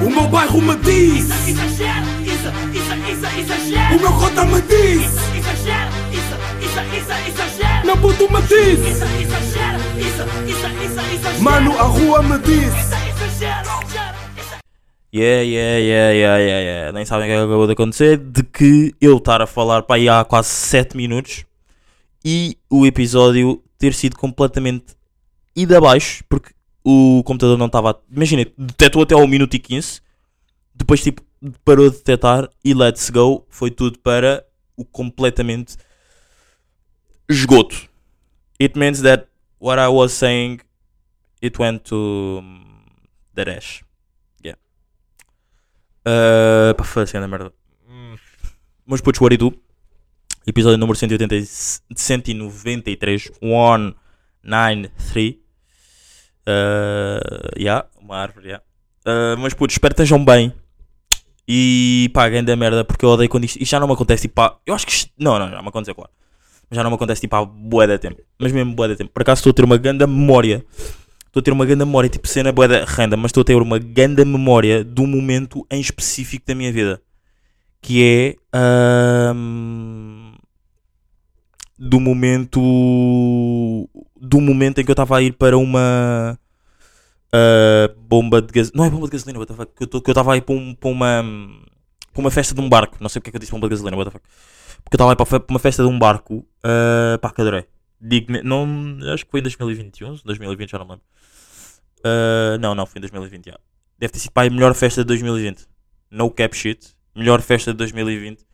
O meu bairro me diz Exagero, isso, isso, isso, exagero. O meu cota me diz Exagero, isso, isso, isso, exagero. Meu puto me diz Isso, exagero, isso, isso, isso, exagero. Mano, a rua me diz Isso, exagero, exagero. Yeah, yeah, yeah, yeah, yeah, yeah. Nem sabem o que é que acabou de acontecer. De que eu estar a falar para aí há quase 7 minutos e o episódio ter sido completamente ido abaixo porque o computador não estava. a- Imagina, detectou até ao minuto e 15, depois tipo parou de detectar e let's go. Foi tudo para o completamente esgoto. It means that what I was saying it went to um, the dash. Uh, pá, foi assim, merda. Meus putos, what do? Episódio número 180, e- 193. 193. Uh, yeah, uma árvore, yeah. Uh, meus putos, espero que estejam bem. E pá, grande merda, porque eu odeio quando isto, isto já não me acontece. Tipo, pá, eu acho que isto, não, não, já me aconteceu, claro. Mas já não me acontece tipo há bué de tempo. Mas mesmo bué de tempo. Por acaso estou a ter uma grande memória estou a ter uma grande memória, tipo cena bué da renda, mas estou a ter uma grande memória de um momento em específico da minha vida. Que é ahm, do momento do momento em que eu estava a ir para uma ah, bomba de gasolina. Não é bomba de gasolina, what the fuck, que eu estava a ir para, um- para uma para uma festa de um barco. Não sei porque é que eu disse bomba de gasolina, what the fuck. Porque eu estava a ir para uma festa de um barco. Uh, pá, que adorei. Digo, não, acho que foi em 2021, 2020, já não me lembro. Uh, não, não, foi em 2020. já. Deve ter sido pá, a melhor festa de 2020. No cap shit. Melhor festa de 2020.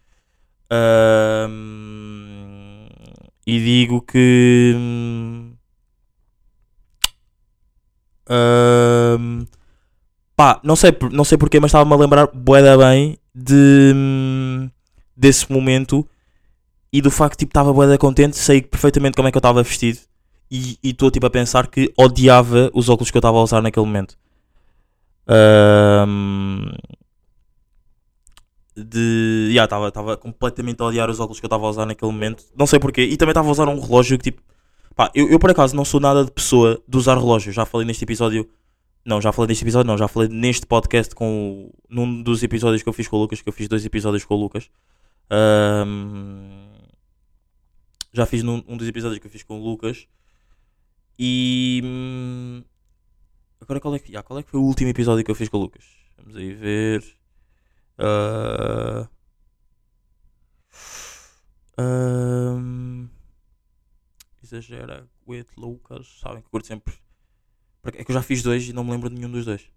Um, e digo que. Um, pá, não sei, não sei porquê, mas estava-me a lembrar bué da bem de, hum, desse momento e do facto tipo estava bué da contente, sei perfeitamente como é que eu estava vestido e estou tipo a pensar que odiava os óculos que eu estava a usar naquele momento. Ahm, de. Já, estava estava completamente a odiar os óculos que eu estava a usar naquele momento. Não sei porquê. E também estava a usar um relógio que tipo. Pá, eu, eu por acaso não sou nada de pessoa de usar relógio. Já falei neste episódio. Não, já falei neste episódio, não. Já falei neste podcast com. Num dos episódios que eu fiz com o Lucas, que eu fiz dois episódios com o Lucas. Ahm, já fiz num um dos episódios que eu fiz com o Lucas. E. hum, Agora qual é, que, já, qual é que foi o último episódio que eu fiz com o Lucas? Vamos aí ver. Ah, ahm, exagera with Lucas. Sabem que eu curto sempre. É que eu já fiz dois e não me lembro de nenhum dos dois.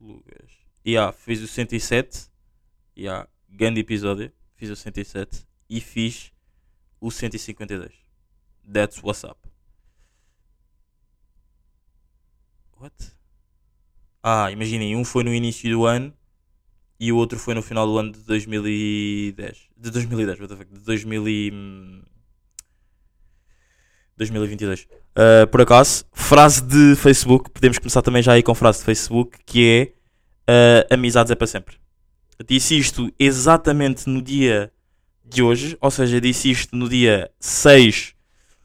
Lucas. E yeah, fiz o 107. E yeah, grande episódio. Fiz o 107. E fiz o 152. That's what's up. What? Ah, imaginem, um foi no início do ano e o outro foi no final do ano de 2010. De 2010, what the fuck, de 2000 e, 2022. Ah, por acaso, frase de Facebook, podemos começar também já aí com frase de Facebook, que é ah, amizades é para sempre. Disse isto exatamente no dia de hoje, ou seja, disse isto no dia 6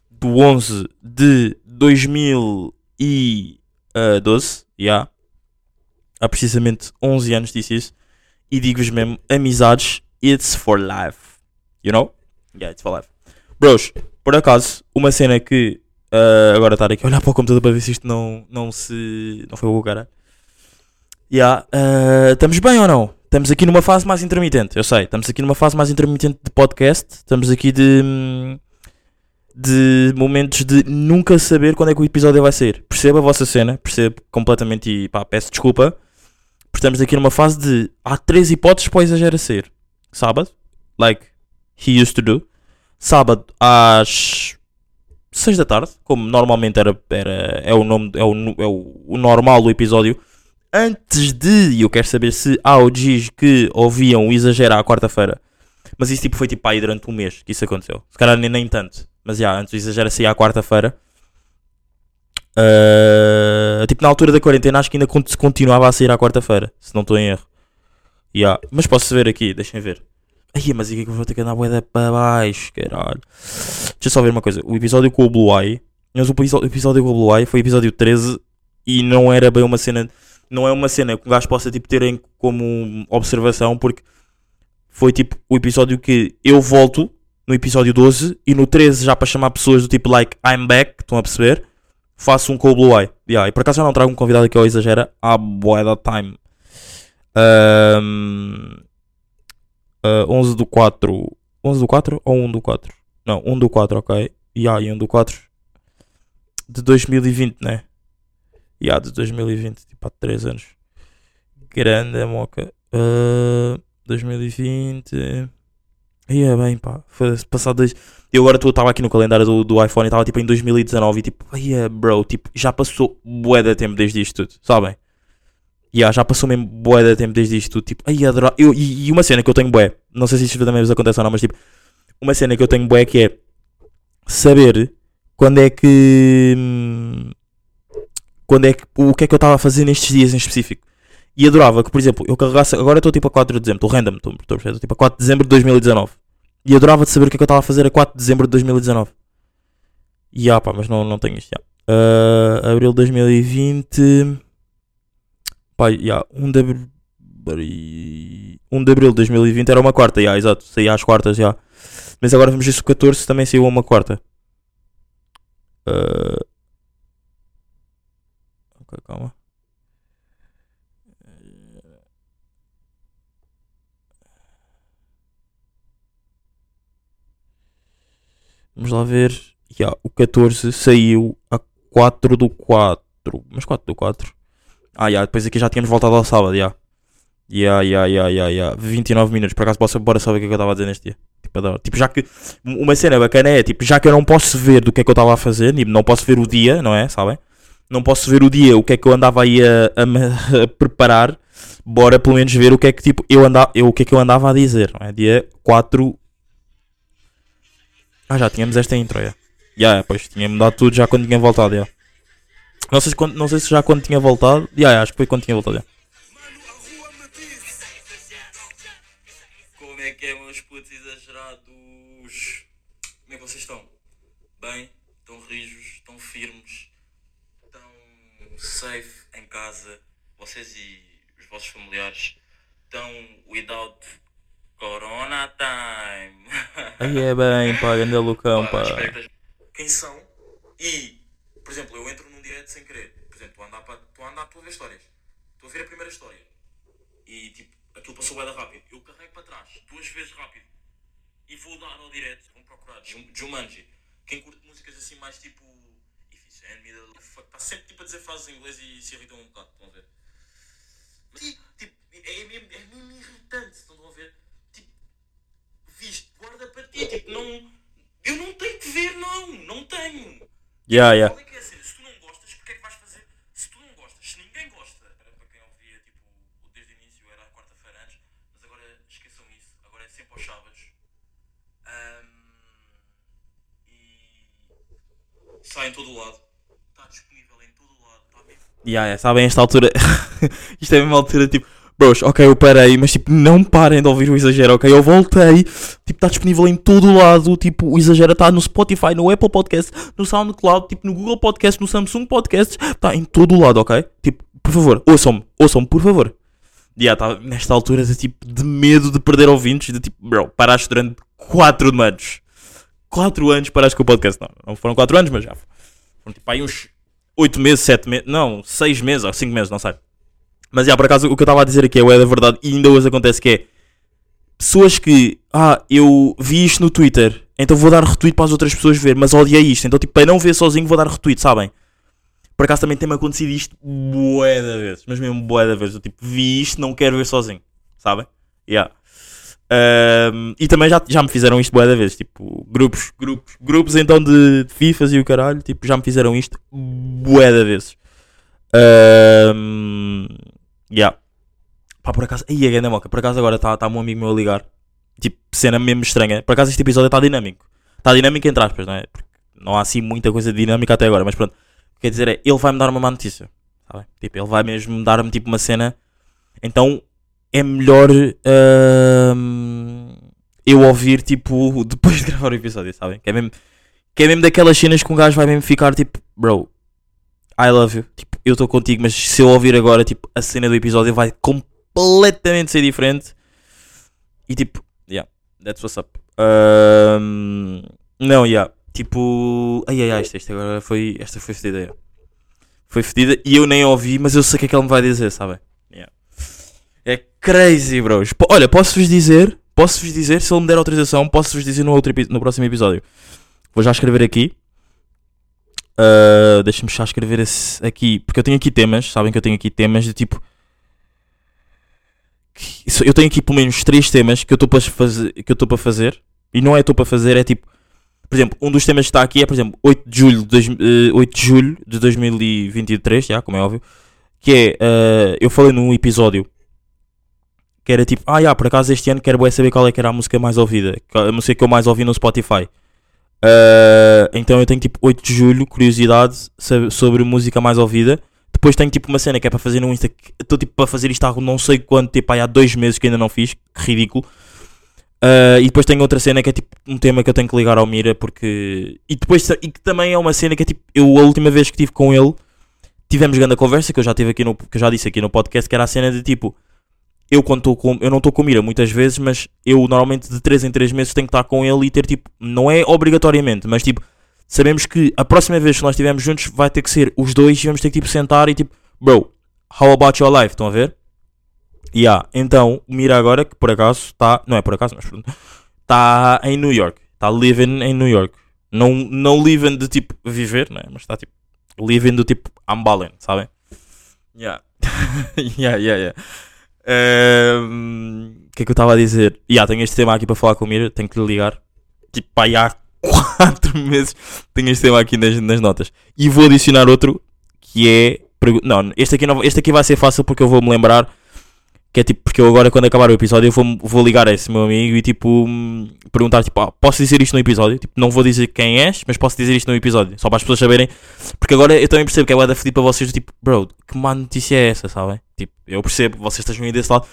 do 11 de 2012, já. Há precisamente 11 anos disse isso. E digo-vos mesmo, amizades, it's for life. You know? Yeah, it's for life. Bros, por acaso, uma cena que ah, agora estar aqui a olhar para o computador para ver se isto não, não se. não foi o cara. Yeah, ah, estamos bem ou não? Estamos aqui numa fase mais intermitente, eu sei. Estamos aqui numa fase mais intermitente de podcast. Estamos aqui de. de momentos de nunca saber quando é que o episódio vai sair. Percebo a vossa cena, percebo completamente e pá, peço desculpa. Porque estamos aqui numa fase de. Há três hipóteses para o exagero ser: sábado, like he used to do, sábado às 6 da tarde, como normalmente era, era é o nome, é o, é o, normal do episódio. Antes de, eu quero saber se há OGs que ouviam o exagero à quarta-feira. Mas isso tipo, foi tipo aí durante um mês que isso aconteceu. Se calhar nem, nem tanto. Mas já, antes o exagero sair à quarta-feira. Ah, tipo, na altura da quarentena, acho que ainda continuava a sair à quarta-feira. Se não estou em erro. Ya, Mas posso ver aqui, deixem ver. Ai, mas e que eu vou ter que andar boeda para baixo, caralho. Deixa eu só ver uma coisa. O episódio com o Blue Eye. Mas o episódio com o Blue Eye foi o episódio 13 e não era bem uma cena. não é uma cena que um gajo possa tipo ter em como observação, porque foi tipo o episódio que eu volto no episódio 12 e no 13 já para chamar pessoas do tipo like I'm back, estão a perceber? Faço um com o Blue Eye. Yeah, e por acaso já não trago um convidado aqui ao Exagera há boa da time. Ahm, ah, 11 do 4. 11 do 4 ou 1 do 4? Não, 1 do 4, ok. Yeah, e 1 do 4 de 2020, né? Yeah, de 2020, tipo há 3 anos. Grande a moca. Ah, 2020. Ia bem, pá. Foi passado dois. Eu agora estava aqui no calendário do, do iPhone e estava tipo em 2019 e tipo, ia bro, tipo, já passou bué de tempo desde isto tudo, sabem? Yeah, já passou mesmo bué de tempo desde isto tipo, ai, adoro. Eu, e, e uma cena que eu tenho bué, não sei se isto também vos acontece ou não, mas tipo, uma cena que eu tenho bué que é saber quando é que. Quando é que. O que é que eu estava a fazer nestes dias em específico. E adorava que, por exemplo, eu carregasse. Agora estou tipo a 4 de dezembro, estou random, estou tipo a 4 de dezembro de 2019. E adorava de saber o que é que eu estava a fazer a 4 de dezembro de 2019. E ah, pá, mas não, não tenho isto. já. Ah, abril de 2020. Pá, já, 1 de abril. 1 de abril de 2020 era uma quarta, já, exato. Saía às quartas, já. Mas agora vamos ver se o 14 também saiu uma quarta. Ah, Ok, calma. Vamos lá ver. Ya, o 14 saiu a 4 do 4. Mas 4 do 4. Ah, ya, depois aqui já tínhamos voltado ao sábado, ya. Ya, ya, ya, ya, ya. 29 minutos. Por acaso, posso, bora saber o que é que eu estava a dizer neste dia. Tipo. Tipo, já que. Uma cena bacana é, tipo, já que eu não posso ver do que é que eu estava a fazer, tipo, não posso ver o dia, não é? Sabem? Não posso ver o dia, o que é que eu andava aí a, a a preparar. Bora pelo menos ver o que é que, tipo, eu andava, eu, o que é que eu andava a dizer, não é? Dia 4 ah, já tínhamos esta intro, já. Já, pois tinha mudado tudo já quando tinha voltado, já. Não sei se, não sei se já quando tinha voltado. Já, já, acho que foi quando tinha voltado, já. Como é que é, meus putos exagerados? Como é que vocês estão? Bem? Estão rijos? Estão firmes? Estão safe em casa? Vocês e os vossos familiares estão without Corona time? Aí é bem, pá, anda loucão, pá. Quem são? E, por exemplo, eu direto sem querer. Por exemplo, estou a andar, para- estou a andar, estou a ver histórias. Estou a ver a primeira história. E, tipo, aquilo passou bem rápido. Eu carrego para trás, duas vezes rápido. E vou dar ao direto, vão procurar Jum- Jumanji. Quem curte músicas assim mais tipo... If. Está sempre tipo a dizer frases em inglês e se irritam um bocado, estão a ver? Mas, tipo, é, é, mesmo, é mesmo irritante, estão a ver? Tipo, viste, guarda para ti, tipo, não... Eu não tenho que ver, não, não tenho. Yeah, yeah. Qual é que é a cena? Se tu não gostas, porque é que vais fazer? Se tu não gostas, se ninguém gosta. Era para quem ouvia, tipo, o desde o início era a quarta-feira antes, mas agora esqueçam isso, agora é sempre aos sábados. Ahm, e sai em todo o lado. Está disponível em todo o lado, está mesmo. Yeah, yeah, sabem, esta altura. Isto é a mesma altura, tipo, bros, ok, eu parei, mas tipo, não parem de ouvir o exagero, ok? Eu voltei, tipo, está disponível em todo lado. Tipo, o exagero está no Spotify, no Apple Podcast, no SoundCloud, tipo, no Google Podcast, no Samsung Podcast, está em todo lado, ok? Tipo, por favor, ouçam-me, ouçam-me, por favor. Yeah, tá nesta altura tipo, de medo de perder ouvintes, de tipo, bro, paraste durante 4 anos. 4 anos paraste com o podcast. Não, não foram 4 anos, mas já foram tipo aí uns 8 meses, 7 meses, não, 6 meses ou 5 meses, não sei. Mas já, por acaso, o que eu estava a dizer aqui é, é da verdade, e ainda hoje acontece que é pessoas que, ah, eu vi isto no Twitter, então vou dar retweet para as outras pessoas ver, mas odiei isto, então tipo, para não ver sozinho vou dar retweet, sabem? Por acaso também tem-me acontecido isto bué da mas mesmo bué da vezes, eu tipo, vi isto, não quero ver sozinho, sabem? Yeah. Ahm, e também já, já me fizeram isto bué da vezes, tipo, grupos, grupos, grupos então de, de FIFAs e o caralho, tipo, já me fizeram isto bué da vezes. Ahm, yeah. Pá, por acaso, aí a grande moca, por acaso agora está tá um amigo meu a ligar, tipo, cena mesmo estranha, por acaso este episódio está dinâmico, está dinâmico entre aspas, não é? Porque não há assim muita coisa dinâmica até agora, mas pronto, o que quer dizer é, ele vai-me dar uma má notícia, sabem? Tipo, ele vai mesmo dar-me tipo uma cena, então é melhor ahm, eu ouvir tipo depois de gravar o episódio, sabem? Que é mesmo, que é mesmo daquelas cenas que um gajo vai mesmo ficar tipo, bro, I love you. Tipo, eu estou contigo, mas se eu ouvir agora, tipo, a cena do episódio vai completamente ser diferente. E tipo, yeah, that's what's up. Ahm, não, yeah, tipo, ai ai ai, agora foi, esta foi fedida. Foi fedida e eu nem ouvi, mas eu sei o que é que ele me vai dizer, sabem? Crazy, bros. Po- Olha, posso-vos dizer, posso-vos dizer, se ele me der autorização, posso-vos dizer no, outro, no próximo episódio. Vou já escrever aqui. Uh, Deixa-me já escrever esse aqui, porque eu tenho aqui temas, sabem que eu tenho aqui temas de tipo. Eu tenho aqui pelo menos três temas que eu estou para fazer, que eu estou para fazer, e não é estou para fazer, é tipo, por exemplo, um dos temas que está aqui é, por exemplo, 8 de julho de, dois, eh, 8 de, julho de 2023, já, como é óbvio, que é, eh, eu falei num episódio que era tipo, ah, já, por acaso este ano quero saber qual é que era a música mais ouvida, a música que eu mais ouvi no Spotify. Uh, então eu tenho tipo 8 de julho, curiosidade sobre música mais ouvida. Depois tenho tipo uma cena que é para fazer no Insta. Estou tipo para fazer isto há não sei quanto tempo, aí há dois meses que ainda não fiz, que ridículo. Uh, e depois tenho outra cena que é tipo um tema que eu tenho que ligar ao Mira porque. E depois e que também é uma cena que é tipo. Eu a última vez que estive com ele tivemos grande conversa que eu já tive aqui no. que já disse aqui no podcast que era a cena de tipo. Eu quando estou com. Eu não estou com Mira muitas vezes, mas eu normalmente de 3 em 3 meses tenho que estar com ele e ter tipo. Não é obrigatoriamente, mas tipo. Sabemos que a próxima vez que nós estivermos juntos vai ter que ser os dois e vamos ter que tipo sentar e tipo. Bro, how about your life? Estão a ver? Yeah. Então, Mira agora, que por acaso está. Não é por acaso, mas pronto. Está em New York. Está living em New York. Não, não living de tipo viver, né? Mas está tipo. Living do tipo I'm ballin', sabem? Yeah. yeah, yeah, yeah. O que é que eu estava a dizer? Yeah, tenho este tema aqui para falar com o Mira. Tenho que lhe ligar. Tipo, pá, há 4 meses tenho este tema aqui nas, nas notas. E vou adicionar outro que é. Não, este aqui, não, este aqui vai ser fácil porque eu vou-me lembrar. Que é tipo, porque eu agora, quando acabar o episódio, eu vou, vou ligar a esse meu amigo e tipo, hum, perguntar: tipo, ah, posso dizer isto no episódio? Tipo, não vou dizer quem és, mas posso dizer isto no episódio, só para as pessoas saberem. Porque agora eu também percebo que é bué da para vocês, tipo, bro, que má notícia é essa, sabem? Tipo, eu percebo, vocês estejam aí desse lado.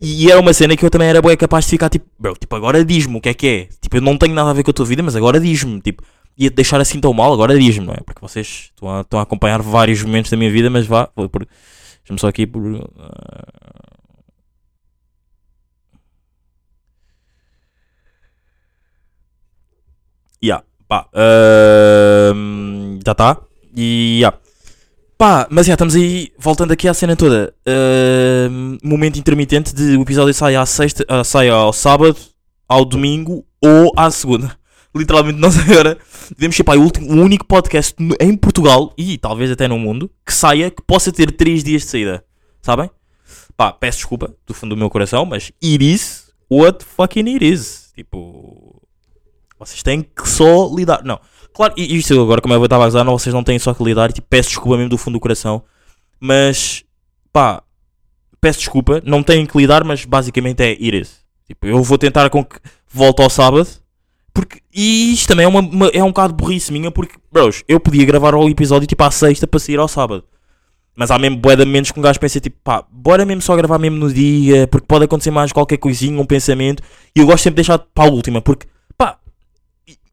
E era uma cena que eu também era bué capaz de ficar tipo, bro, tipo, agora diz-me o que é que é. Tipo, eu não tenho nada a ver com a tua vida, mas agora diz-me, tipo, ia-te deixar assim tão mal, agora diz-me, não é? Porque vocês estão a, estão a acompanhar vários momentos da minha vida, mas vá, vou por. Deixa-me só aqui por. ah, Ya, pá, ahm, já está. E ya. Pá, mas já estamos aí, voltando aqui à cena toda. ahm, momento intermitente de o episódio sai à sexta, ah, sai ao sábado, ao domingo ou à segunda. Literalmente sei agora. Devemos ser pá, o, último, o único podcast em Portugal e talvez até no mundo que saia que possa ter 3 dias de saída. Sabem? Pá, peço desculpa do fundo do meu coração, mas it is what fucking it is. Tipo, vocês têm que só lidar. Não, claro, e isto agora, como eu estava a dizer, não, vocês não têm só que lidar. Tipo, peço desculpa mesmo do fundo do coração. Mas, pá, peço desculpa. Não têm que lidar, mas basicamente é is. Tipo, eu vou tentar com que volte ao sábado. Porque, e isto também é, uma, uma- é um bocado burrice minha. Porque, bros, eu podia gravar o episódio tipo à sexta para sair ao sábado. Mas há mesmo bué de momentos que um gajo pensa tipo, pá, bora mesmo só gravar mesmo no dia, porque pode acontecer mais qualquer coisinha, um pensamento. E eu gosto sempre de deixar para a última, porque,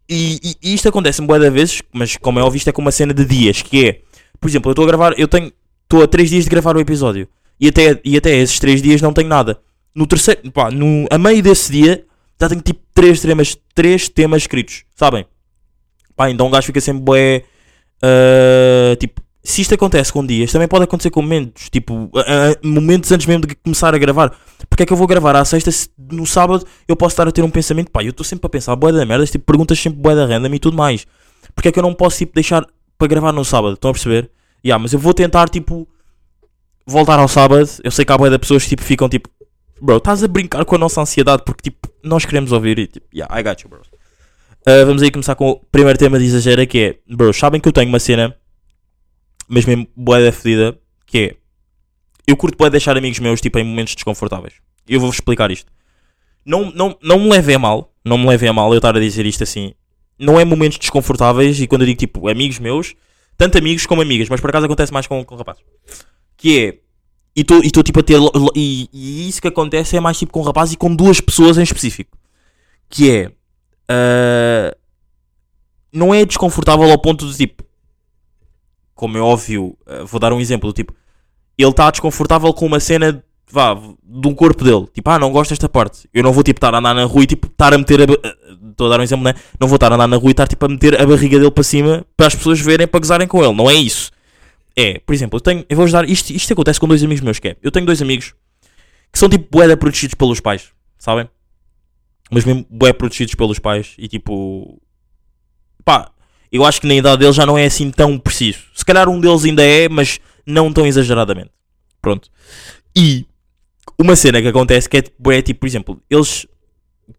e, e- isto acontece-me bué de vezes, mas como é óbvio, isto é com uma cena de dias, que é, por exemplo, eu estou a gravar, eu tenho, estou a 3 dias de gravar o episódio, e até, e até esses 3 dias não tenho nada. No terceiro, pá, no, a meio desse dia, já tenho tipo 3 temas, três temas escritos, sabem? Pá, então um gajo fica sempre bué, ah, tipo, se isto acontece com dias, também pode acontecer com momentos, tipo, momentos antes mesmo de começar a gravar. Porque é que eu vou gravar à sexta se no sábado eu posso estar a ter um pensamento, pá, eu estou sempre a pensar bué da merda, tipo, perguntas sempre bué da random e tudo mais. Porque é que eu não posso, tipo, deixar para gravar no sábado, estão a perceber? Yeah, mas eu vou tentar, tipo, voltar ao sábado, eu sei que há bué de pessoas que, tipo, ficam, tipo, bro, estás a brincar com a nossa ansiedade, porque, tipo, nós queremos ouvir e, tipo, yeah, I got you, bro. Ah, vamos aí começar com o primeiro tema de exagero, que é, bro, sabem que eu tenho uma cena mas mesmo bué da fedida, que é eu curto bué deixar amigos meus tipo em momentos desconfortáveis. Eu vou-vos explicar isto. Não, não, não me levem a mal, não me levem a mal eu estar a dizer isto assim. Não é momentos desconfortáveis e quando eu digo tipo amigos meus, tanto amigos como amigas, mas por acaso acontece mais com, com rapazes. Que é e estou tipo a ter e, e isso que acontece é mais tipo com rapazes e com duas pessoas em específico. Que é ah, não é desconfortável ao ponto de tipo como é óbvio, eh, vou dar um exemplo, tipo, ele está desconfortável com uma cena, vá, de um corpo dele. Tipo, ah, não gosto desta parte. Eu não vou, tipo, estar a andar na rua e, tipo, estar a meter a... ba- eh, Estou a dar um exemplo, né? Não vou estar a andar na rua e estar, tipo, a meter a barriga dele para cima para as pessoas verem, para gozarem com ele. Não é isso. É, por exemplo, eu tenho... Eu vou dar... Isto, isto acontece com dois amigos meus, que é... Eu tenho dois amigos que são, tipo, boeda protegidos pelos pais, sabem? Mas mesmo bué protegidos pelos pais e, tipo... Pá, eu acho que na idade deles já não é assim tão preciso. Se calhar um deles ainda é, mas não tão exageradamente. Pronto. E uma cena que acontece que é tipo, é, tipo por exemplo, eles,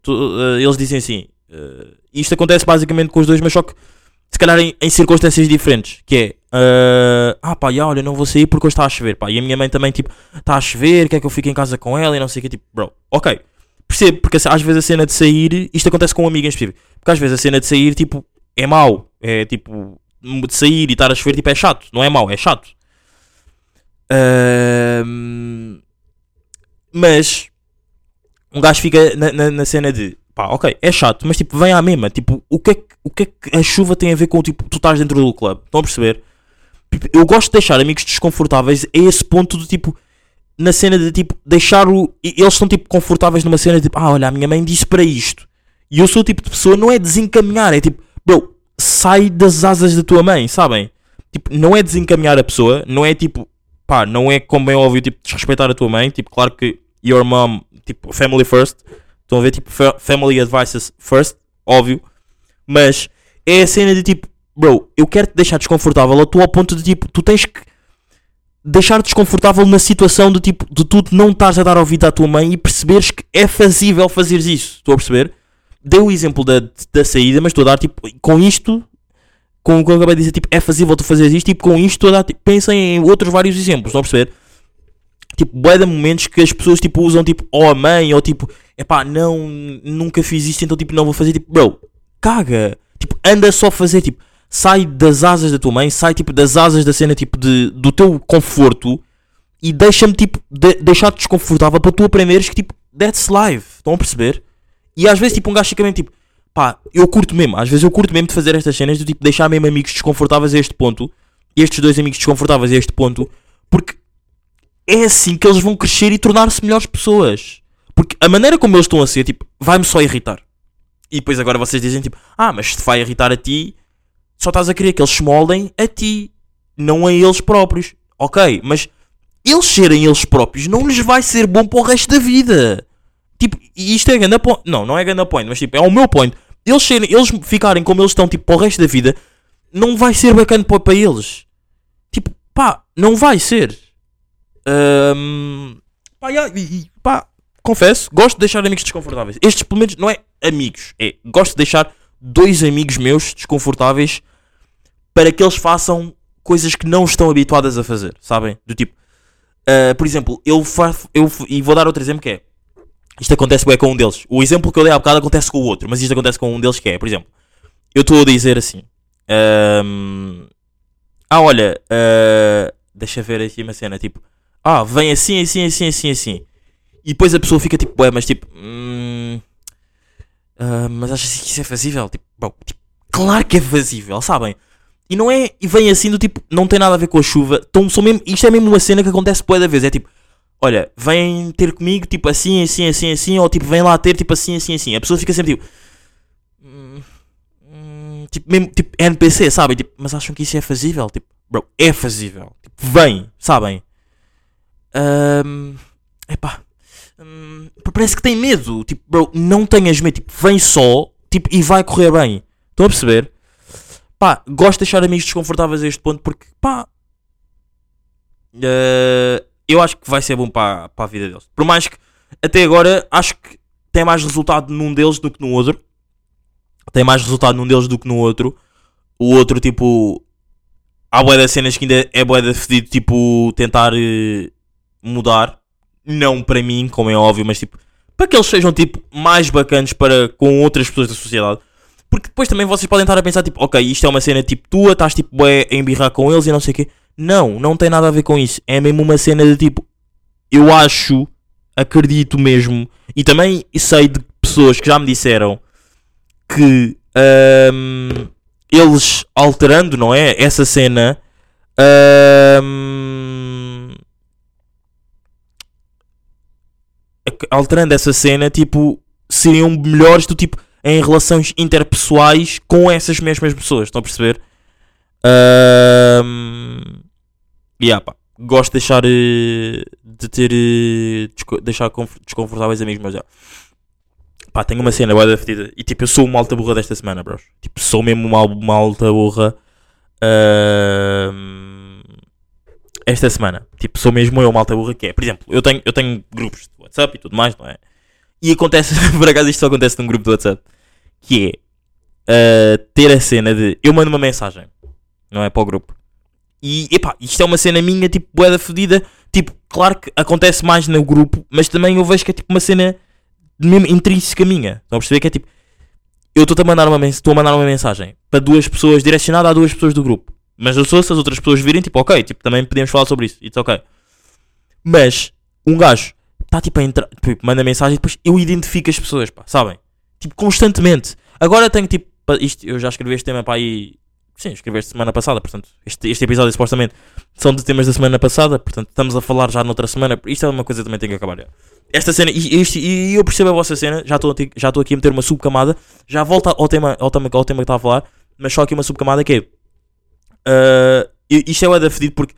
tu- eh, eles dizem assim: eh, isto acontece basicamente com os dois, mas só que se calhar em, em circunstâncias diferentes. Que é, eh, ah pá, já, olha, não vou sair porque hoje está a chover. Pá. E a minha mãe também, tipo, está a chover, quer que eu fique em casa com ela e não sei o que. Tipo, bro, ok. Percebo, porque às vezes a cena de sair, isto acontece com um amigo em específico, porque às vezes a cena de sair, tipo, é mau. É tipo, de sair e estar a chover, tipo, é chato. Não é mau, é chato. Ahm, mas um gajo fica na, na, na cena de pá, ok, é chato, mas tipo, vem à mesma. Tipo, o que, é que, o que é que a chuva tem a ver com tipo, tu estás dentro do clube? Estão a perceber? Tipo, Eu gosto de deixar amigos desconfortáveis a esse ponto do tipo, na cena de tipo, deixar o. Eles estão tipo confortáveis numa cena de tipo, ah, olha, a minha mãe disse para isto. E eu sou o tipo de pessoa, não é desencaminhar, é tipo, bro, sai das asas da tua mãe, sabem? Tipo, não é desencaminhar a pessoa, não é tipo, pá, não é como é óbvio, tipo, desrespeitar a tua mãe, tipo, claro que your mom, tipo, family first, estão a ver, tipo, fa- family advices first, óbvio, mas é a cena de tipo, bro, eu quero te deixar desconfortável a tu ao ponto de tipo, tu tens que deixar desconfortável na situação de tipo, de tu não estás a dar ouvido à tua mãe e perceberes que é fazível fazeres isso, estou a perceber? Dei o exemplo da, da saída, mas estou a dar tipo, com isto, com o que eu acabei de dizer, tipo, é fazível tu fazeres isto, tipo, com isto estou a dar, tipo, pensem em outros vários exemplos, estão a perceber? Tipo, bué de momentos que as pessoas, tipo, usam, tipo, a mãe, ou tipo, epá, não, nunca fiz isto, então, tipo, não vou fazer, tipo, bro, caga, tipo, anda só fazer, tipo, sai das asas da tua mãe, sai, tipo, das asas da cena, tipo, de, do teu conforto e deixa-me, tipo, de, deixar-te desconfortável para tu aprenderes que, tipo, that's life, estão a perceber? E às vezes, tipo, um gajo fica mesmo, tipo, pá, eu curto mesmo, às vezes eu curto mesmo de fazer estas cenas, do tipo, deixar mesmo amigos desconfortáveis a este ponto, estes dois amigos desconfortáveis a este ponto, porque é assim que eles vão crescer e tornar-se melhores pessoas. Porque a maneira como eles estão a ser, tipo, vai-me só irritar. E depois agora vocês dizem, tipo, ah, mas se te vai irritar a ti, só estás a querer que eles se moldem a ti, não a eles próprios. Ok, mas eles serem eles próprios não lhes vai ser bom para o resto da vida. Tipo, e isto é ganda point. Não, não é ganda point, mas tipo, é o meu point. Eles, serem, eles ficarem como eles estão, tipo, para o resto da vida, não vai ser bacana para, eles. Tipo, pá, não vai ser. Ahm, pá, e- pá, confesso, gosto de deixar amigos desconfortáveis. Estes, pelo menos, não é amigos, é gosto de deixar dois amigos meus desconfortáveis para que eles façam coisas que não estão habituadas a fazer, sabem? Do tipo, ah, por exemplo, eu faço, eu, e vou dar outro exemplo que é, isto acontece bem com um deles. O exemplo que eu dei há bocado acontece com o outro, mas isto acontece com um deles que é, por exemplo, eu estou a dizer assim, ahm, ah, olha, ah, deixa ver aqui uma cena, tipo, ah, vem assim, assim, assim, assim, assim. E depois a pessoa fica tipo, ué, mas tipo, hum, ah, mas achas que isso é fazível? Tipo, bom, tipo, claro que é fazível, sabem? E não é, e vem assim do tipo, não tem nada a ver com a chuva. Então, são mesmo, isto é mesmo uma cena que acontece boa da vez. É tipo, olha, vem ter comigo, tipo assim, assim, assim, assim, ou tipo, vem lá ter, tipo assim, assim, assim. A pessoa fica sempre tipo, hum, hum, tipo, mesmo, tipo, NPC, sabem? Tipo, mas acham que isso é fazível? Tipo, bro, é fazível. Tipo, vem, sabem? Ahm, epá, hum, parece que tem medo. Tipo, bro, não tenhas medo. Tipo, vem só, tipo, e vai correr bem. Estão a perceber? Pá, gosto de deixar amigos desconfortáveis a este ponto porque, pá, eh, eu acho que vai ser bom para, para a vida deles. Por mais que, até agora, acho que tem mais resultado num deles do que no outro. Tem mais resultado num deles do que no outro. O outro, tipo, há boia das cenas que ainda é boia de fedido, tipo, tentar eh, mudar. Não para mim, como é óbvio, mas tipo, para que eles sejam, tipo, mais bacanos para, com outras pessoas da sociedade. Porque depois também vocês podem estar a pensar, tipo, ok, isto é uma cena tipo tua, estás tipo bué, a embirrar com eles e não sei o quê. Não, não tem nada a ver com isso. É mesmo uma cena de tipo, eu acho, acredito mesmo, e também sei de pessoas que já me disseram que ahm, eles alterando, não é? Essa cena, ac- alterando essa cena, tipo, seriam melhores do tipo em relações interpessoais com essas mesmas pessoas. Estão a perceber? Ahm, yeah, pá. Gosto de deixar eh, de ter eh, desco- deixar conf- desconfortáveis amigos, mas já. Pá, tenho uma cena da fedida. E tipo, eu sou uma alta burra desta semana, bros. Tipo, sou mesmo uma, uma alta burra. Ahm, esta semana. Tipo, sou mesmo eu uma alta burra que é. Por exemplo, eu tenho, eu tenho grupos de WhatsApp e tudo mais, não é? E acontece, por acaso isto só acontece num grupo de WhatsApp. Que é ah, ter a cena de eu mando uma mensagem, não é? Para o grupo. E epá, isto é uma cena minha, tipo, boeda fodida. Tipo, claro que acontece mais no grupo, mas também eu vejo que é tipo uma cena mesmo intrínseca minha. Estão a perceber que é tipo. Eu estou a mandar uma mens- estou a mandar uma mensagem para duas pessoas, direcionada a duas pessoas do grupo. Mas eu sou se as outras pessoas virem, tipo, ok, tipo, também podemos falar sobre isso. It's ok. Mas um gajo está tipo a entrar, tipo, manda mensagem e depois eu identifico as pessoas, pá, sabem? Tipo, constantemente. Agora tenho tipo, isto, eu já escrevi este tema para aí. Sim, escrevi este semana passada, portanto, este, este episódio supostamente são de temas da semana passada, portanto, estamos a falar já noutra semana. Isto é uma coisa que também tem que acabar. já. Esta cena, e, e eu percebo a vossa cena, já estou já aqui a meter uma subcamada, já volta ao tema, ao tema, ao tema que estava a falar, mas só aqui uma subcamada que é. i- isto é o da fedido porque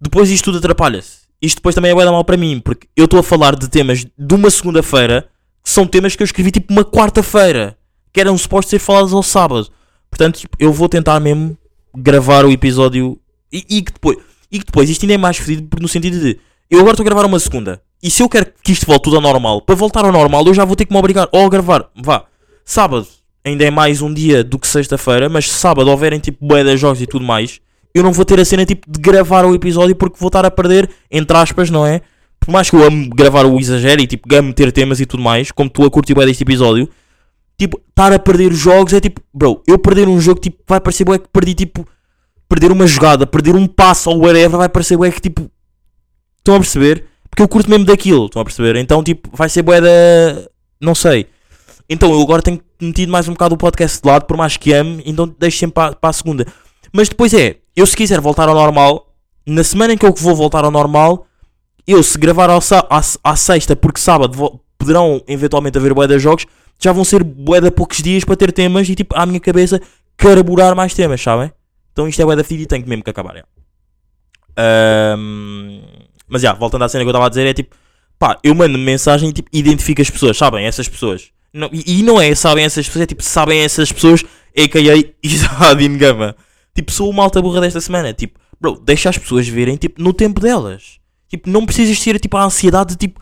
depois isto tudo atrapalha-se. Isto depois também é da mal para mim, porque eu estou a falar de temas de uma segunda-feira que são temas que eu escrevi tipo uma quarta-feira, que eram supostos ser falados ao sábado. Portanto, tipo, eu vou tentar mesmo gravar o episódio e, e que depois, e que depois isto ainda é mais fedido no sentido de eu agora estou a gravar uma segunda e se eu quero que isto volte tudo ao normal, para voltar ao normal eu já vou ter que me obrigar ou a gravar, vá, sábado ainda é mais um dia do que sexta-feira, mas se sábado houverem tipo de jogos e tudo mais, eu não vou ter a cena tipo de gravar o episódio porque vou estar a perder, entre aspas, não é? Por mais que eu amo gravar o exagero e tipo amo ter temas e tudo mais, como tu a curtir bué deste episódio, tipo, estar a perder jogos é tipo, bro, eu perder um jogo tipo, vai parecer bué que perdi tipo, perder uma jogada, perder um passo ou whatever, vai parecer bué que tipo, estão a perceber? Porque eu curto mesmo daquilo, estão a perceber? Então tipo, vai ser bué da, não sei. Então eu agora tenho metido mais um bocado o podcast de lado, por mais que ame, então deixo sempre para, para a segunda. Mas depois é, eu se quiser voltar ao normal, na semana em que eu vou voltar ao normal, eu se gravar ao, à, à sexta, porque sábado vo- poderão eventualmente haver bué de jogos, já vão ser bué de poucos dias para ter temas e tipo, à minha cabeça, carburar mais temas, sabem? Então isto é bué da fedido e que mesmo que acabar, já. Ahm, mas já, voltando à cena que eu estava a dizer, é tipo, pá, eu mando mensagem e tipo, identifico as pessoas, sabem? Essas pessoas. Não, e, e não é sabem essas pessoas, é tipo, sabem essas pessoas, a.k.a. Isadin Gama. Tipo, sou uma alta burra desta semana. Tipo, bro, deixa as pessoas verem, tipo, no tempo delas. Tipo, não precisas ter, tipo, a ansiedade de, tipo,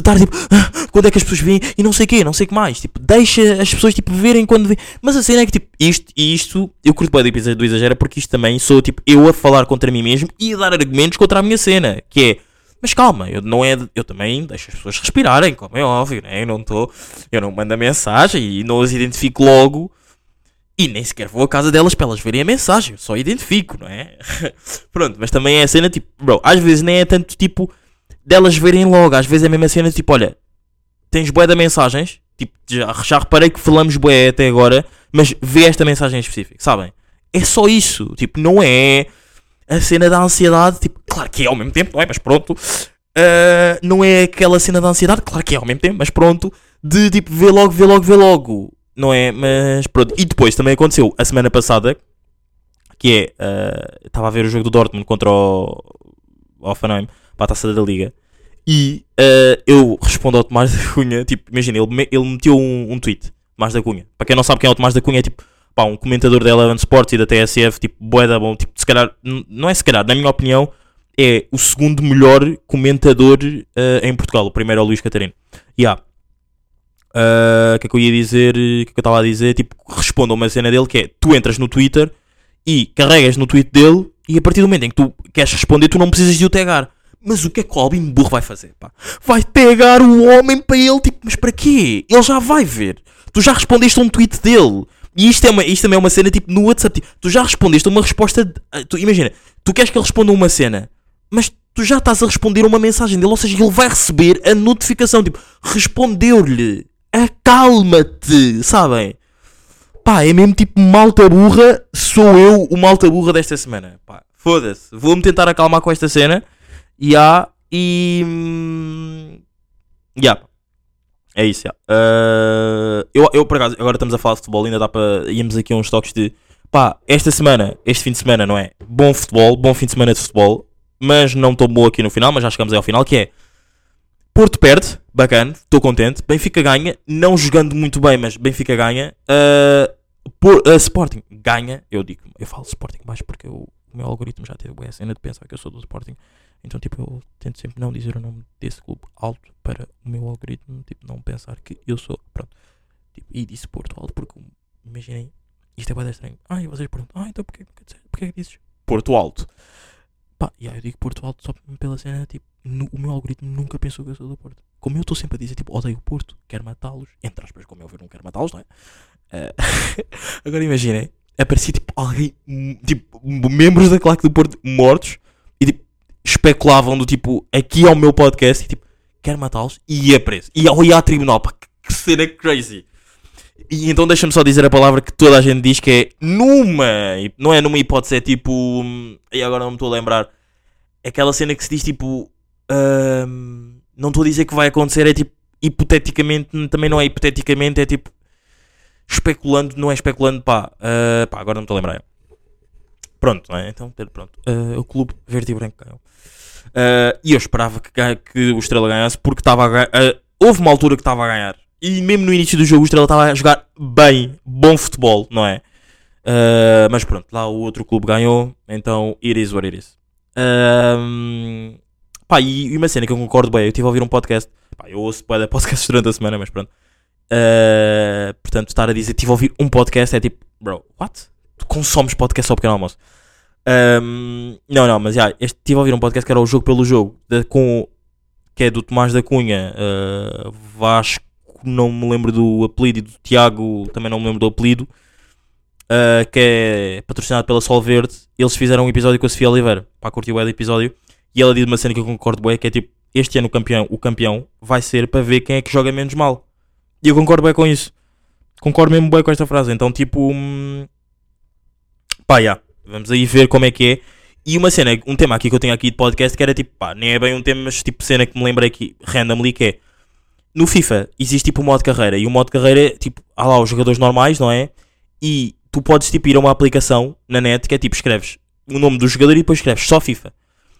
de estar, tipo, "Ah, quando é que as pessoas veem e não sei o quê, não sei o que mais. Tipo, deixa as pessoas, tipo, verem quando vêem. Mas a cena é que, tipo, isto e isto, eu curto bem do Exagera porque isto também sou, tipo, eu a falar contra mim mesmo e a dar argumentos contra a minha cena. Que é, mas calma, eu não é, eu também deixo as pessoas respirarem, como é óbvio, né? Eu não estou, eu não mando a mensagem e não as identifico logo. E nem sequer vou à casa delas para elas verem a mensagem, eu só identifico, não é? Pronto, mas também é a cena tipo, bro, às vezes nem é tanto tipo delas verem logo, às vezes é a mesma cena tipo, olha, tens bué de mensagens, tipo, já, já reparei que falamos bué até agora, mas vê esta mensagem em específico, sabem? É só isso, tipo, não é a cena da ansiedade, tipo, claro que é ao mesmo tempo, não é? Mas pronto, Ah, não é aquela cena da ansiedade, claro que é ao mesmo tempo, mas pronto, de tipo, vê logo, vê logo, vê logo, não é? Mas pronto, e depois também aconteceu a semana passada, que é, ah, estava a ver o jogo do Dortmund contra o Hoffenheim, para a taça da Liga, e ah, eu respondo ao Tomás da Cunha, tipo, imagina, ele, ele meteu um, um tweet, Tomás da Cunha, para quem não sabe quem é o Tomás da Cunha, é tipo, pá, um comentador da Eleven Sports e da TSF, tipo, boeda bom, tipo, se calhar, não é se calhar, na minha opinião, é o segundo melhor comentador ah, em Portugal, o primeiro é o Luís Catarino. E há, ah, o que é que eu ia dizer, o que é que eu estava a dizer, tipo, responda a uma cena dele que é, tu entras no Twitter e carregas no tweet dele e a partir do momento em que tu queres responder, tu não precisas de o tagar. Mas o que é que o Albin Burro vai fazer? Pá? Vai pegar o homem para ele, tipo, mas para quê? Ele já vai ver. Tu já respondeste a um tweet dele. E isto, é uma, isto também é uma cena tipo no WhatsApp. Tipo, tu já respondeste a uma resposta. de- ah, tu, imagina, tu queres que ele responda uma cena, mas tu já estás a responder uma mensagem dele. Ou seja, ele vai receber a notificação. Tipo, respondeu-lhe. Acalma-te, sabem? Pá, é mesmo tipo malta burra. Sou eu o malta burra desta semana. Pá, Foda-se. Vou-me tentar acalmar com esta cena. Há. E. hum, Ya. É isso, ya. Ah, eu, eu, por acaso, agora estamos a falar de futebol, ainda dá para. Íamos aqui uns toques de. Pá, esta semana, este fim de semana, não é? Bom futebol, bom fim de semana de futebol, mas não tão bom aqui no final, mas já chegamos aí ao final, que é. Porto perde, bacana, estou contente. Benfica ganha, não jogando muito bem, mas Benfica ganha. Ah, por, ah, Sporting ganha, eu digo, eu falo Sporting baixo porque eu- o meu algoritmo já teve a cena de pensar que eu sou do Sporting. Então, tipo, eu tento sempre não dizer o nome desse clube alto para o meu algoritmo, tipo, não pensar que eu sou. Pronto. Tipo, e disse Porto Alto porque, imaginem, isto é bem estranho. Ah, e vocês perguntam, ah, então porquê, porquê, porquê que dizes Porto Alto? Pá, e aí eu digo Porto Alto só pela cena, tipo, nu- o meu algoritmo nunca pensou que eu sou do Porto. Como eu estou sempre a dizer, tipo, odeio o Porto, quero matá-los, entre aspas, como eu ver, não quero matá-los, não é? Eh, agora imaginem, aparecia tipo alguém, hum, tipo, membros da claque do Porto mortos especulavam do tipo, aqui ao meu podcast e tipo, quero matá-los e ia preso. E ia, a tribunal, pá, que, cena crazy. E então deixa-me só dizer a palavra que toda a gente diz que é numa, não é numa hipótese, é tipo, hum, e agora não me estou a lembrar, é aquela cena que se diz tipo, hum, não estou a dizer que vai acontecer, é tipo, hipoteticamente, também não é hipoteticamente, é tipo, especulando, não é especulando, pá, ah, pá, agora não me estou a lembrar. Pronto, não é? Então, pronto, Ah, o clube verde e branco ganhou. Ah, e eu esperava que, que o Estrela ganhasse porque estava a ganhar. houve uma altura que estava a ganhar. E mesmo no início do jogo o Estrela estava a jogar bem, bom futebol, não é? Ah, mas pronto, lá o outro clube ganhou, então it is what it is. Ahm, pá, e, e uma cena que eu concordo bem, eu estive a ouvir um podcast, pá, eu ouço de podcasts durante a semana, mas pronto. Ah, portanto, estar a dizer, estive a ouvir um podcast é tipo, bro, what? Consomes podcast ao pequeno almoço? Ahm, não, não, mas já, este estive a ouvir um podcast que era o Jogo pelo Jogo, da- com, que é do Tomás da Cunha, ah, Vasco, não me lembro do apelido, e do Tiago, também não me lembro do apelido, ah, que é patrocinado pela Sol Verde. Eles fizeram um episódio com a Sofia Oliveira, pá, curtiu o episódio, e ela diz uma cena que eu concordo bem, que é tipo, este ano o campeão, o campeão vai ser para ver quem é que joga menos mal. E eu concordo bem com isso. Concordo mesmo bem com esta frase. Então, tipo, hum, pá, já. Vamos aí ver como é que é. E uma cena, um tema aqui que eu tenho aqui de podcast que era tipo, pá, nem é bem um tema, mas tipo cena que me lembrei aqui, randomly, que é no FIFA existe tipo o modo carreira e o modo carreira é tipo, há lá os jogadores normais, não é? E tu podes tipo ir a uma aplicação na net que é tipo, escreves o nome do jogador e depois escreves só FIFA.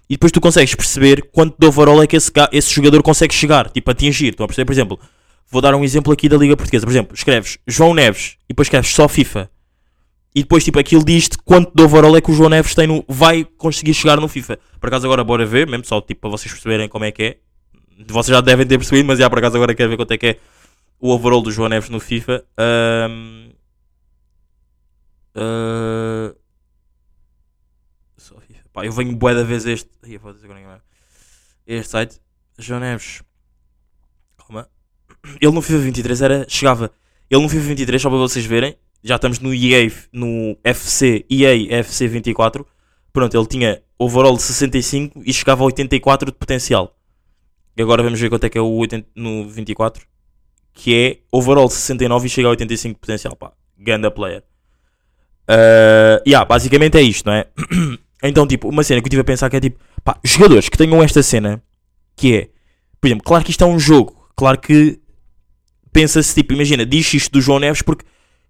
E depois tu consegues perceber quanto de overall é que esse, esse jogador consegue chegar, tipo, atingir. Estão a perceber? Por exemplo, vou dar um exemplo aqui da Liga Portuguesa. Por exemplo, escreves João Neves e depois escreves só FIFA. E depois, tipo, aquilo diz-te quanto de overall é que o João Neves tem no, vai conseguir chegar no FIFA. Por acaso, agora bora ver, mesmo só tipo, para vocês perceberem como é que é. Vocês já devem ter percebido, mas já por acaso agora quero ver quanto é que é o overall do João Neves no FIFA. Ahm, ah, só FIFA. Pá, eu venho bué da vez este. Este site. João Neves. Calma. Ele no FIFA 23 era. Chegava. Ele no FIFA 23, só para vocês verem. Já estamos no EA, no FC, EA FC 24. Pronto, ele tinha overall de 65 e chegava a 84 de potencial. E agora vamos ver quanto é que é o 80 no 24. Que é overall de 69 e chega a 85 de potencial. Pá, ganda player. Uh, yeah, basicamente é isto, não é? então, tipo, uma cena que eu estive a pensar que é tipo, pá, jogadores que tenham esta cena, que é, por exemplo, claro que isto é um jogo, claro que pensa-se, tipo, imagina, diz isto do João Neves porque,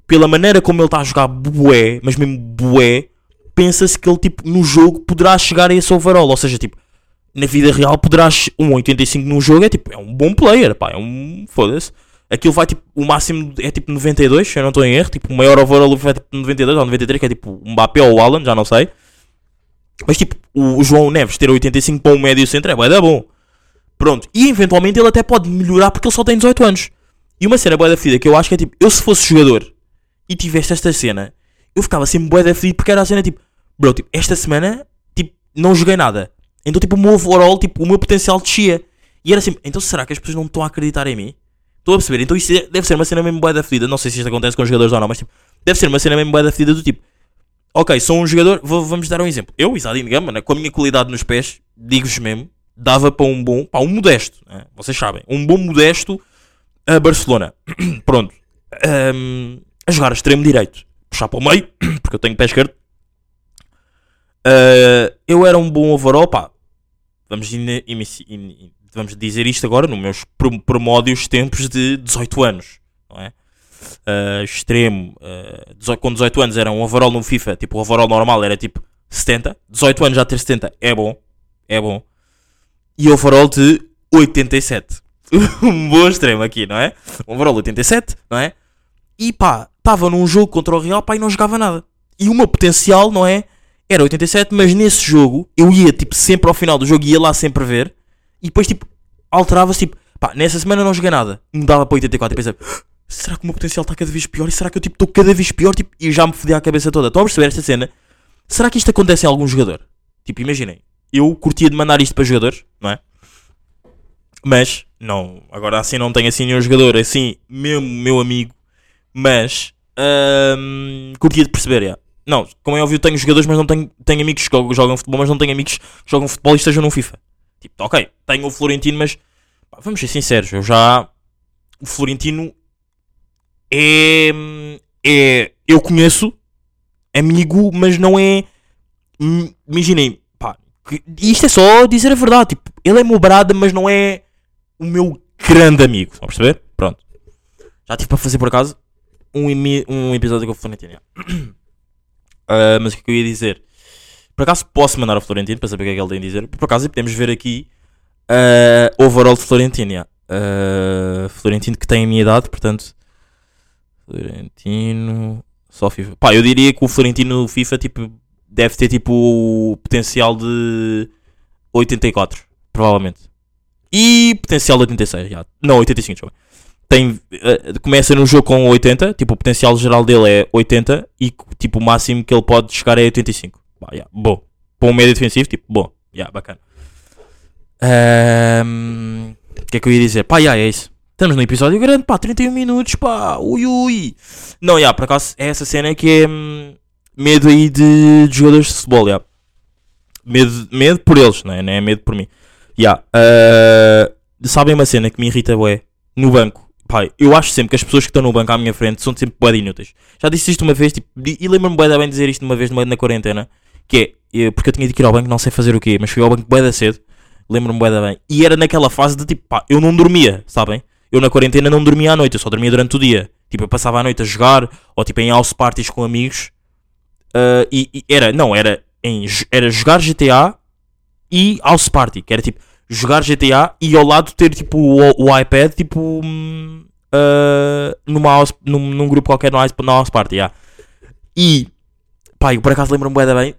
pela maneira como ele está a jogar bué, mas mesmo bué, pensa-se que ele, tipo, no jogo poderá chegar a esse overall, ou seja, tipo, na vida real poderá, che- um 85 num jogo é tipo, é um bom player, pá, é um, foda-se. Aquilo vai tipo, o máximo é tipo 92, se eu não estou em erro. Tipo, o maior overall vai tipo 92 ou 93, que é tipo um Mbappé ou o Alan, já não sei. Mas tipo, o, João Neves ter 85 para um médio centro é bué da bom. Pronto, e eventualmente ele até pode melhorar porque ele só tem 18 anos. E uma cena bué da fedida que eu acho que é tipo, eu se fosse jogador e tivesse esta cena, eu ficava sempre bué da fedido porque era a cena tipo, bro, tipo, esta semana, tipo, não joguei nada. Então tipo, o meu overall, tipo, o meu potencial descia. E era sempre, então será que as pessoas não estão a acreditar em mim? Estou a perceber, então isso é- deve ser uma cena mesmo bué da fedida. Não sei se isto acontece com jogadores ou não, mas tipo, deve ser uma cena mesmo bué da fedida do tipo, ok, sou um jogador, vou- vamos dar um exemplo. Eu, Isadine Gama, né, com a minha qualidade nos pés, digo-vos mesmo, dava para um bom, para um modesto, né, vocês sabem, um bom modesto a Barcelona. Pronto. Ahm, a jogar extremo direito, puxar para o meio, porque eu tenho pé esquerdo. Uh, eu era um bom overall, pá. Vamos, ine- inici- in- vamos dizer isto agora nos meus primórdios tempos de 18 anos, não é? Uh, extremo. uh, 18 com 18 anos era um overall no FIFA, tipo, o overall normal era tipo 70. 18 anos já ter 70 é bom, é bom. E overall de 87. um bom extremo aqui, não é? Um overall de 87, não é? E pá, estava num jogo contra o Real, pá, e não jogava nada. E o meu potencial, não é? Era 87, mas nesse jogo eu ia tipo sempre ao final do jogo, ia lá sempre ver, e depois tipo alterava-se tipo, pá, nessa semana não joguei nada, mudava para 84 e pensava, "Ah, será que o meu potencial está cada vez pior? E será que eu tipo estou cada vez pior? Tipo, e já me fodi a cabeça toda. Estão a perceber esta cena? Será que isto acontece em algum jogador? Tipo, imaginem, eu curtia de mandar isto para jogadores, não é? Mas, não, agora assim não tenho assim nenhum jogador, assim, mesmo meu amigo, mas hum, curtia de perceber, já. Não, como é óbvio, tenho jogadores, mas não tenho, tenho amigos que jogam, futebol, mas não tenho amigos que jogam futebol e estejam no FIFA. Tipo, ok, tenho o Florentino, mas pá, vamos ser sinceros, eu já. O Florentino é. é eu conheço, amigo, mas não é. hum, Imaginem, pá, que- isto é só dizer a verdade. Tipo, ele é meu brada, mas não é o meu grande amigo. Estão a perceber? Pronto. Já tive para fazer por acaso um, um episódio com o Florentino. Ah, mas o que é que eu ia dizer? Por acaso posso mandar ao Florentino para saber o que é que ele tem a dizer. Por acaso podemos ver aqui ah, overall de Florentino. já. Ah, Florentino que tem a minha idade, portanto. Florentino. Só FIFA. Pá, eu diria que o Florentino no FIFA tipo, deve ter tipo o potencial de 84, provavelmente. E potencial de 86, já. Não, 85, desculpa. Tem, eh, começa no jogo com 80, tipo, o potencial geral dele é 80 e tipo, o máximo que ele pode chegar é 85. Pá, yeah, bom. Para um médio defensivo, tipo, bom. Yeah, bacana. O que é que eu ia dizer? Pá, yeah, é isso. Estamos no episódio grande, pá, 31 minutos, pá, ui ui. Não, yeah, por acaso é essa cena que é hum, medo aí de, de jogadores de futebol, yeah. Medo, medo por eles, não é? É medo por mim. Yeah, ah, sabem uma cena que me irrita, bué? No banco. Pai, eu acho sempre que as pessoas que estão no banco à minha frente são sempre bué inúteis. Já disse isto uma vez, tipo, e lembro-me bué bem dizer isto uma vez na, na quarentena, que é, eu- porque eu tinha de ir ao banco, não sei fazer o quê, mas fui ao banco bué cedo, lembro-me bué bem, e era naquela fase de tipo, pá, eu não dormia, sabem? Eu na quarentena não dormia à noite, eu só dormia durante o dia. Tipo, eu passava a noite a jogar, ou tipo em house parties com amigos, ah, e, e era, não, era, em, era jogar GTA e house party, que era tipo, jogar GTA e ao lado ter tipo o, o iPad, tipo, ah, numa house, num, num grupo qualquer no house, na house party, yeah. E, pá, eu por acaso lembro-me da bem,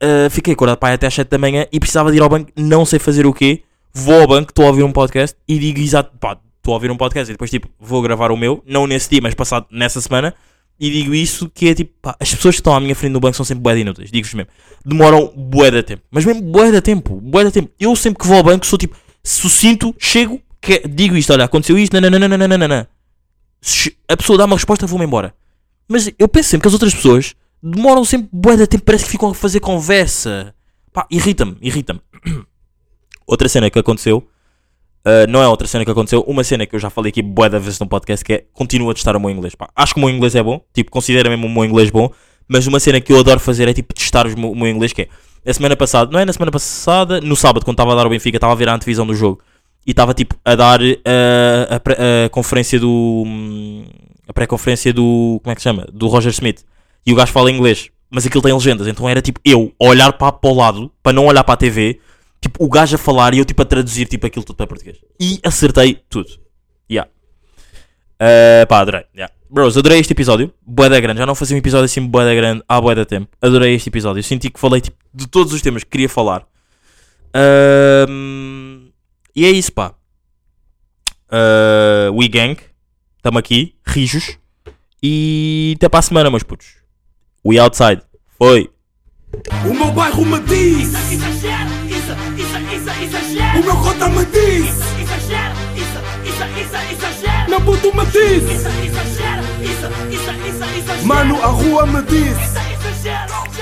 ah, fiquei acordado pá, até às 7 da manhã e precisava de ir ao banco, não sei fazer o quê, vou ao banco, estou a ouvir um podcast e digo exato, pá, estou a ouvir um podcast e depois tipo, vou gravar o meu, não nesse dia, mas passado nessa semana, e digo isso que é tipo, pá, as pessoas que estão à minha frente no banco são sempre bué de inúteis, digo-vos mesmo, demoram bué de tempo, mas mesmo bué de tempo, bué de tempo, eu sempre que vou ao banco sou tipo, sucinto, chego, que, digo isto, olha, aconteceu isto, nananana, a pessoa dá uma resposta, vou-me embora. Mas eu penso sempre que as outras pessoas demoram sempre bué de tempo, parece que ficam a fazer conversa. Pá, irrita-me, irrita-me. Outra cena que aconteceu, uh, não é outra cena que aconteceu, uma cena que eu já falei aqui bué da vez no podcast, que é, continua a testar o meu inglês, pá. Acho que o meu inglês é bom, tipo, considero mesmo o meu inglês bom, mas uma cena que eu adoro fazer é, tipo, testar o meu inglês, que é, a semana passada, não é na semana passada, no sábado, quando estava a dar o Benfica, estava a ver a antevisão do jogo, e estava, tipo, a dar uh, a, a conferência do... hum, a pré-conferência do... como é que se chama? Do Roger Smith. E o gajo fala inglês, mas aquilo tem legendas, então era, tipo, eu olhar para, para o lado, para não olhar para a TV, tipo, o gajo a falar e eu, tipo, a traduzir, tipo, aquilo tudo para português. E acertei tudo. Yeah. Uh, pá, adorei. Yeah. Bros, adorei este episódio. Boa da grande. Já não fazia um episódio assim boa da grande há boa da tempo. Adorei este episódio. Senti que falei tipo, de todos os temas que queria falar. Ahm, e é isso, pá. Uh, we Gang. Estamos aqui. Rijos. E até para a semana, meus putos. We Outside. Foi. O meu bairro me diz, Exagero, isso, isso, exagero. o meu cota me diz, Exagero, isso, isso, isso, exagero. meu puto me diz, Isso, exagero, isso, isso, isso, exagero. mano, a rua me diz. Isso, exagero.